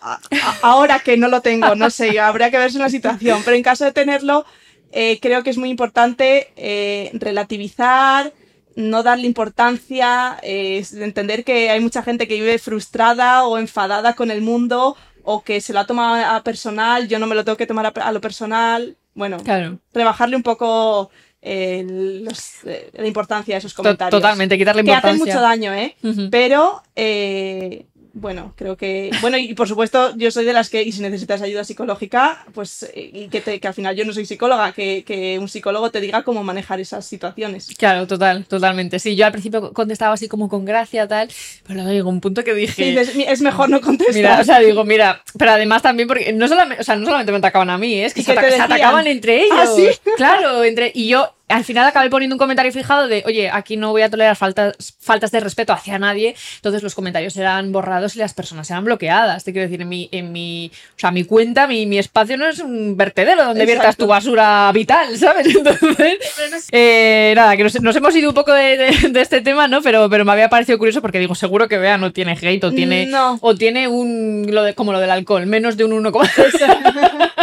ahora que no lo tengo, no sé, habría que verse en la situación, pero en caso de tenerlo, eh, creo que es muy importante eh, relativizar, no darle importancia, eh, entender que hay mucha gente que vive frustrada o enfadada con el mundo o que se lo ha tomado a personal, yo no me lo tengo que tomar a, a lo personal. Bueno, Claro. rebajarle un poco eh, los- eh, la importancia de esos comentarios. Totalmente, quitarle Que hacen importancia. mucho daño, ¿eh? Pero, eh, bueno, creo que. Bueno, y por supuesto, yo soy de las que, y si necesitas ayuda psicológica, pues, eh, y que, te- que al final yo no soy psicóloga, que, que un psicólogo te diga cómo manejar esas situaciones. Claro, total, totalmente. Sí, yo al principio contestaba así como con gracia, tal, pero luego llegó un punto que dije. Sí, dices, "Mi- es mejor no contestar. Mira, o sea, digo, mira, pero además también porque no solamente, o sea, no solamente me atacaban a mí, ¿eh? es que ¿Y se, atacaban entre ellos. ¿Ah, sí? Claro, entre y yo al final acabé poniendo un comentario fijado de, oye, aquí no voy a tolerar faltas, faltas de respeto hacia nadie. Entonces los comentarios eran borrados y las personas eran bloqueadas. Te quiero decir, en mi, en mi, o sea, mi cuenta, mi, mi espacio no es un vertedero donde viertas Exacto. tu basura vital, ¿sabes? Entonces, eh, nada, que nos, nos hemos ido un poco de, de- de este tema, ¿no? Pero, pero me había parecido curioso porque digo, seguro que Bea no tiene hate o tiene, No. o tiene un, lo de, como lo del alcohol, menos de un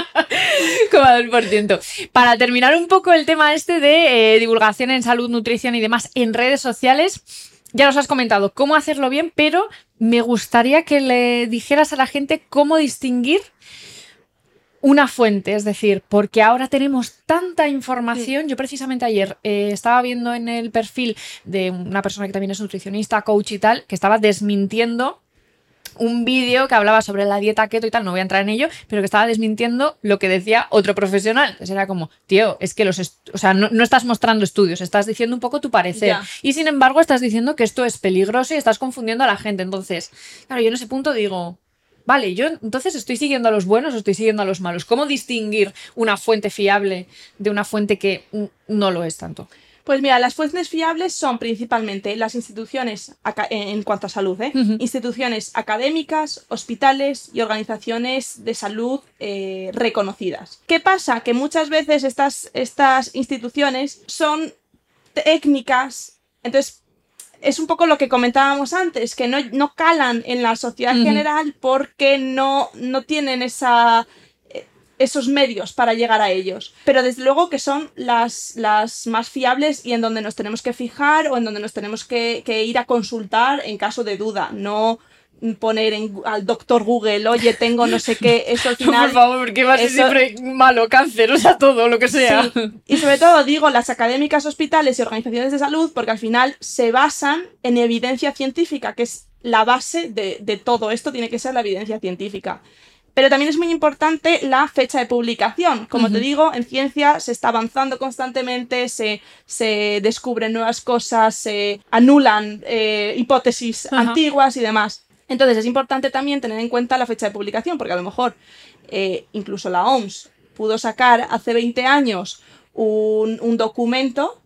1,2%. Para terminar un poco el tema este de eh, divulgación en salud, nutrición y demás en redes sociales, ya nos has comentado cómo hacerlo bien, pero me gustaría que le dijeras a la gente cómo distinguir una fuente, es decir, porque ahora tenemos tanta información. Yo precisamente ayer eh, estaba viendo en el perfil de una persona que también es nutricionista, coach y tal, que estaba desmintiendo un vídeo que hablaba sobre la dieta keto y tal, no voy a entrar en ello, pero que estaba desmintiendo lo que decía otro profesional. Entonces era como, tío, es que los, o sea, no, no estás mostrando estudios, estás diciendo un poco tu parecer. Ya. Y sin embargo estás diciendo que esto es peligroso y estás confundiendo a la gente. Entonces, claro, yo en ese punto digo, vale, yo entonces estoy siguiendo a los buenos o estoy siguiendo a los malos. ¿Cómo distinguir una fuente fiable de una fuente que no lo es tanto? Pues mira, las fuentes fiables son principalmente las instituciones, aca- en cuanto a salud, ¿eh? Instituciones académicas, hospitales y organizaciones de salud eh, reconocidas. ¿Qué pasa? Que muchas veces estas, estas instituciones son técnicas, entonces es un poco lo que comentábamos antes, que no, no calan en la sociedad general porque no, no tienen esa, eh, esos medios para llegar a ellos. Pero desde luego que son las, las más fiables y en donde nos tenemos que fijar o en donde nos tenemos que, que ir a consultar en caso de duda, no poner en- al doctor Google, oye, tengo no sé qué, eso al final... Por favor, porque va a ser eso- siempre malo, cáncer, o sea, todo, lo que sea. Sí. Y sobre todo digo las académicas, hospitales y organizaciones de salud porque al final se basan en evidencia científica, que es la base de, de todo esto, tiene que ser la evidencia científica. Pero también es muy importante la fecha de publicación. Como te digo, en ciencia se está avanzando constantemente, se, se descubren nuevas cosas, se anulan eh, hipótesis antiguas y demás. Entonces es importante también tener en cuenta la fecha de publicación, porque a lo mejor eh, incluso la OMS pudo sacar hace 20 años un, un documento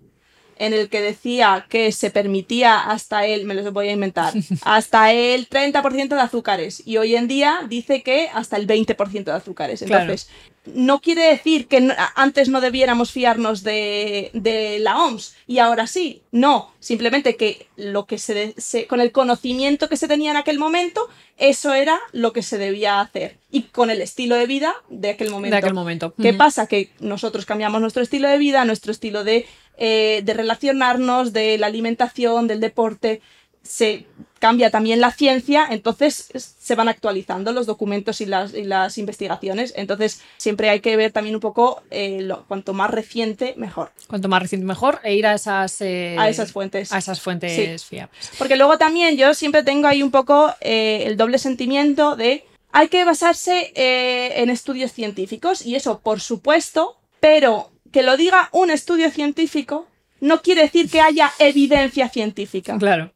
en el que decía que se permitía hasta el, me lo voy a inventar, hasta el 30% de azúcares y hoy en día dice que hasta el 20% de azúcares. Claro. Entonces, no quiere decir que no- antes no debiéramos fiarnos de, de la OMS y ahora sí, no, simplemente que lo que se, con el conocimiento que se tenía en aquel momento, eso era lo que se debía hacer y con el estilo de vida de aquel momento. De aquel momento. ¿Qué pasa? Que nosotros cambiamos nuestro estilo de vida, nuestro estilo de, eh, de relacionarnos, de la alimentación, del deporte. Se cambia también la ciencia, entonces es- se van actualizando los documentos y las, y las investigaciones. Entonces siempre hay que ver también un poco eh, lo, cuanto más reciente, mejor. Cuanto más reciente mejor, e ir a esas, eh, A esas fuentes. a esas fuentes Sí. fiables. Porque luego también yo siempre tengo ahí un poco eh, el doble sentimiento de hay que basarse en estudios científicos y eso por supuesto, pero que lo diga un estudio científico no quiere decir que haya evidencia científica. Claro.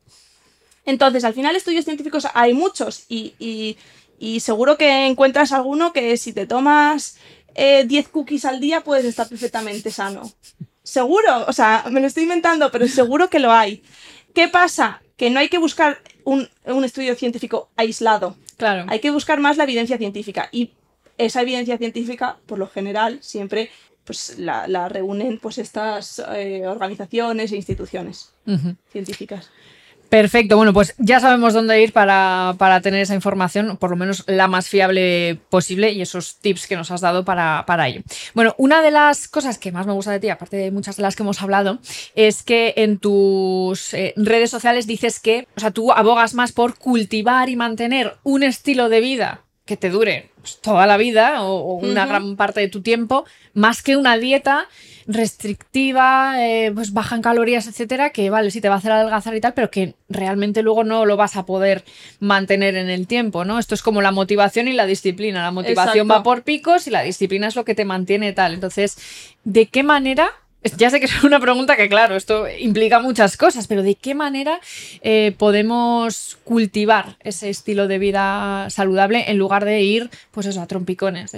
Entonces, al final, estudios científicos hay muchos y, y- y seguro que encuentras alguno que si te tomas eh, 10 cookies al día puedes estar perfectamente sano. Seguro, o sea, me lo estoy inventando, pero seguro que lo hay. ¿Qué pasa? Que no hay que buscar un, un estudio científico aislado. Claro. Hay que buscar más la evidencia científica. Y esa evidencia científica, por lo general, siempre pues, la, la reúnen pues, estas eh, organizaciones e instituciones científicas. Perfecto, bueno, pues ya sabemos dónde ir para, para tener esa información, por lo menos la más fiable posible y esos tips que nos has dado para, para ello. Bueno, una de las cosas que más me gusta de ti, aparte de muchas de las que hemos hablado, es que en tus eh, redes sociales dices que, o sea, tú abogas más por cultivar y mantener un estilo de vida que te dure pues, toda la vida o, o una gran parte de tu tiempo, más que una dieta restrictiva, eh, pues baja en calorías, etcétera, que vale, sí te va a hacer adelgazar y tal, pero que realmente luego no lo vas a poder mantener en el tiempo, ¿no? Esto es como la motivación y la disciplina. La motivación Exacto. va por picos y la disciplina es lo que te mantiene tal. Entonces, ¿de qué manera? Ya sé que es una pregunta que, claro, esto implica muchas cosas, pero ¿de qué manera eh, podemos cultivar ese estilo de vida saludable en lugar de ir, pues eso, a trompicones?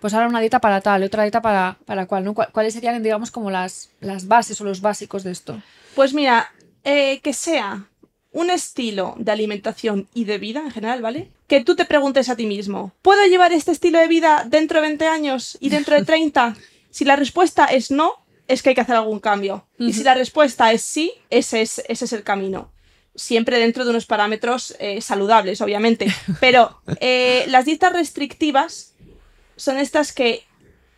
pues ahora una dieta para tal, otra dieta para, para cuál, ¿no? ¿Cuál- ¿Cuáles serían, digamos, como las, las bases o los básicos de esto? Pues mira, eh, que sea un estilo de alimentación y de vida en general, ¿vale? Que tú te preguntes a ti mismo, ¿puedo llevar este estilo de vida dentro de 20 años y dentro de 30? Si la respuesta es no, es que hay que hacer algún cambio. Y si la respuesta es sí, ese es, ese es el camino. Siempre dentro de unos parámetros eh, saludables, obviamente. Pero eh, las dietas restrictivas son estas que,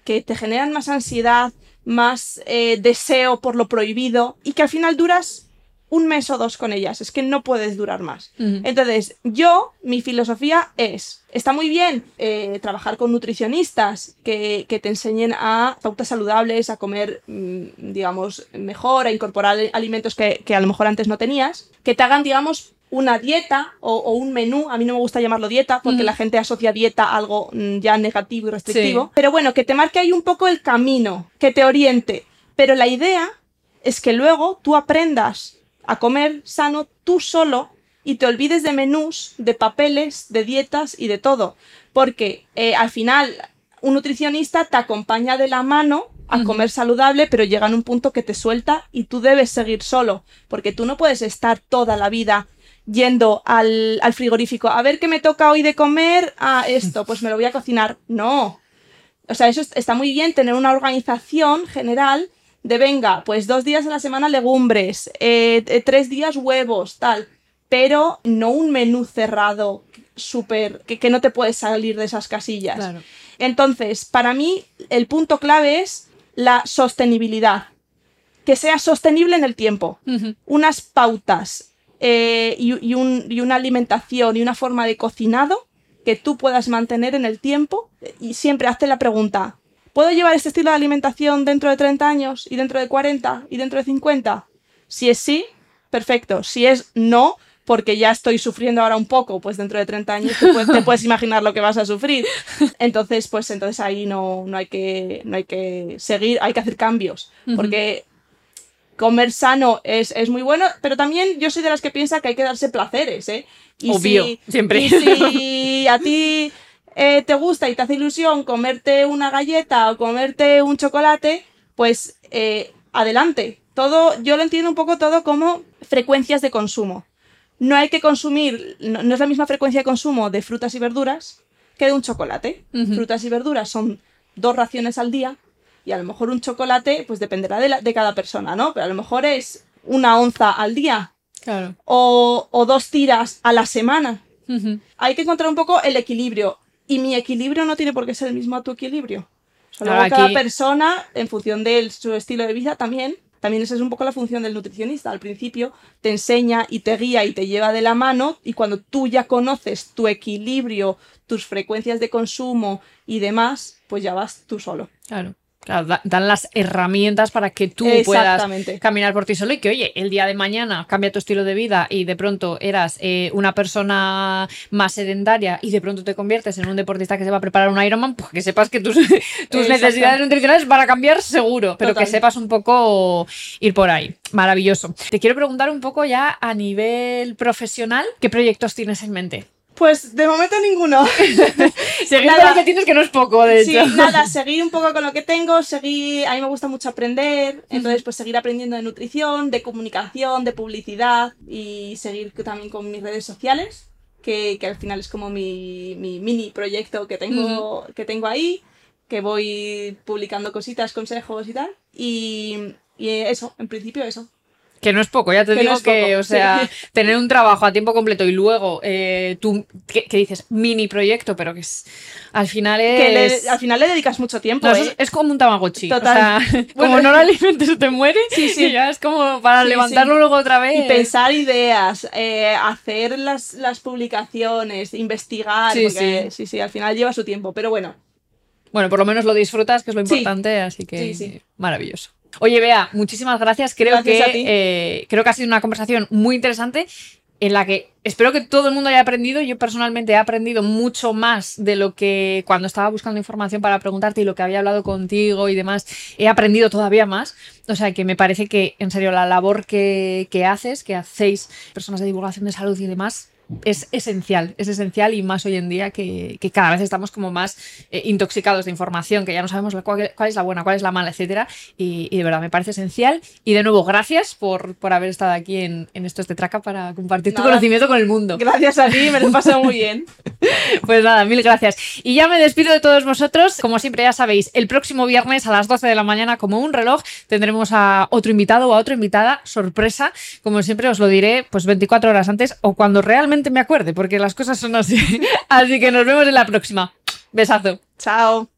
que te generan más ansiedad, más eh, deseo por lo prohibido y que al final duras un mes o dos con ellas. Es que no puedes durar más. Entonces, yo, mi filosofía es, está muy bien eh, trabajar con nutricionistas que, que te enseñen a pautas saludables, a comer, mm, digamos, mejor, a incorporar alimentos que, que a lo mejor antes no tenías, que te hagan, digamos, una dieta o, o un menú, a mí no me gusta llamarlo dieta porque Mm. la gente asocia dieta a algo mm, ya negativo y restrictivo, Sí. pero bueno, que te marque ahí un poco el camino, que te oriente, pero la idea es que luego tú aprendas a comer sano tú solo y te olvides de menús, de papeles, de dietas y de todo. Porque eh, al final un nutricionista te acompaña de la mano a comer saludable, pero llega en un punto que te suelta y tú debes seguir solo. Porque tú no puedes estar toda la vida yendo al, al frigorífico. A ver qué me toca hoy de comer. Ah, esto, pues me lo voy a cocinar. No. O sea, eso es- está muy bien tener una organización general de venga, pues dos días a la semana legumbres, eh, eh, tres días huevos, tal, pero no un menú cerrado súper que, que no te puedes salir de esas casillas. Claro. Entonces, para mí, el punto clave es la sostenibilidad. Que sea sostenible en el tiempo. Unas pautas eh, y, y un- y una alimentación y una forma de cocinado que tú puedas mantener en el tiempo. Y siempre hazte la pregunta, ¿puedo llevar este estilo de alimentación dentro de 30 años y dentro de 40 y dentro de 50? Si es sí, perfecto. Si es no, porque ya estoy sufriendo ahora un poco, pues dentro de 30 años te puedes, te puedes imaginar lo que vas a sufrir. Entonces, pues entonces ahí no, no, hay, que, no hay que seguir, hay que hacer cambios. Porque comer sano es, es muy bueno, pero también yo soy de las que piensa que hay que darse placeres, ¿eh? Y Obvio, si, siempre. Y si a ti eh, te gusta y te hace ilusión comerte una galleta o comerte un chocolate, pues eh, adelante. Todo, yo lo entiendo un poco todo como frecuencias de consumo. No hay que consumir, no, no es la misma frecuencia de consumo de frutas y verduras que de un chocolate. Frutas y verduras son dos raciones al día y a lo mejor un chocolate, pues dependerá de, la- de cada persona, ¿no? Pero a lo mejor es una onza al día Claro. o, o dos tiras a la semana. Hay que encontrar un poco el equilibrio. Y mi equilibrio no tiene por qué ser el mismo a tu equilibrio. O sea, luego Ahora cada persona, en función de su estilo de vida, también, también esa es un poco la función del nutricionista. Al principio te enseña y te guía y te lleva de la mano y cuando tú ya conoces tu equilibrio, tus frecuencias de consumo y demás, pues ya vas tú solo. Claro. Claro, da- dan las herramientas para que tú puedas caminar por ti solo y que, oye, el día de mañana cambia tu estilo de vida y de pronto eras eh, una persona más sedentaria y de pronto te conviertes en un deportista que se va a preparar un Ironman, pues que sepas que tus, tus necesidades nutricionales van a cambiar seguro, pero Total. que sepas un poco ir por ahí. Maravilloso. Te quiero preguntar un poco ya a nivel profesional, ¿qué proyectos tienes en mente? Pues de momento ninguno. Seguir Nada. con lo que tienes que no es poco, de Sí, hecho. nada, seguir un poco con lo que tengo, seguir, a mí me gusta mucho aprender, entonces pues seguir aprendiendo de nutrición, de comunicación, de publicidad y seguir también con mis redes sociales, que, que al final es como mi, mi mini proyecto que tengo, que tengo ahí, que voy publicando cositas, consejos y tal. Y, y eso, en principio eso. Que no es poco, ya te Que digo que, poco, o sea, sí. tener un trabajo a tiempo completo y luego eh, tú, que, que dices mini proyecto, pero que es, al final es. Que le- al final le dedicas mucho tiempo, No, ¿eh? es, como un tamagotchi. Total. O sea, Bueno, como no lo alimentes te muere. Sí, sí. y ya es como para Sí, levantarlo sí. luego otra vez. Y pensar ideas, eh, hacer las, las publicaciones, investigar, Sí, porque sí. sí. sí, al final lleva su tiempo, pero bueno. Bueno, por lo menos lo disfrutas, que es lo Sí. importante, así que Sí, sí. maravilloso. Oye, Bea, muchísimas gracias. Creo Gracias que eh, creo que ha sido una conversación muy interesante en la que espero que todo el mundo haya aprendido. Yo personalmente he aprendido mucho más de lo que cuando estaba buscando información para preguntarte y lo que había hablado contigo y demás, he aprendido todavía más. O sea que me parece que, en serio, la labor que, que haces, que hacéis personas de divulgación de salud y demás, es esencial, es esencial y más hoy en día que, que cada vez estamos como más eh, intoxicados de información, que ya no sabemos la- cuál, cuál es la buena, cuál es la mala, etcétera. Y, y de verdad me parece esencial. Y de nuevo, gracias por, por haber estado aquí en, en Esto es de Traca para compartir tu conocimiento con el mundo. Gracias a ti, me lo he pasado muy bien. Pues nada, mil gracias. Y ya me despido de todos vosotros. Como siempre, ya sabéis, el próximo viernes a las 12 de la mañana, como un reloj, tendremos a otro invitado o a otra invitada sorpresa. Como siempre, os lo diré pues 24 horas antes o cuando realmente me acuerde, porque las cosas son así. Así que nos vemos en la próxima. Besazo. Chao.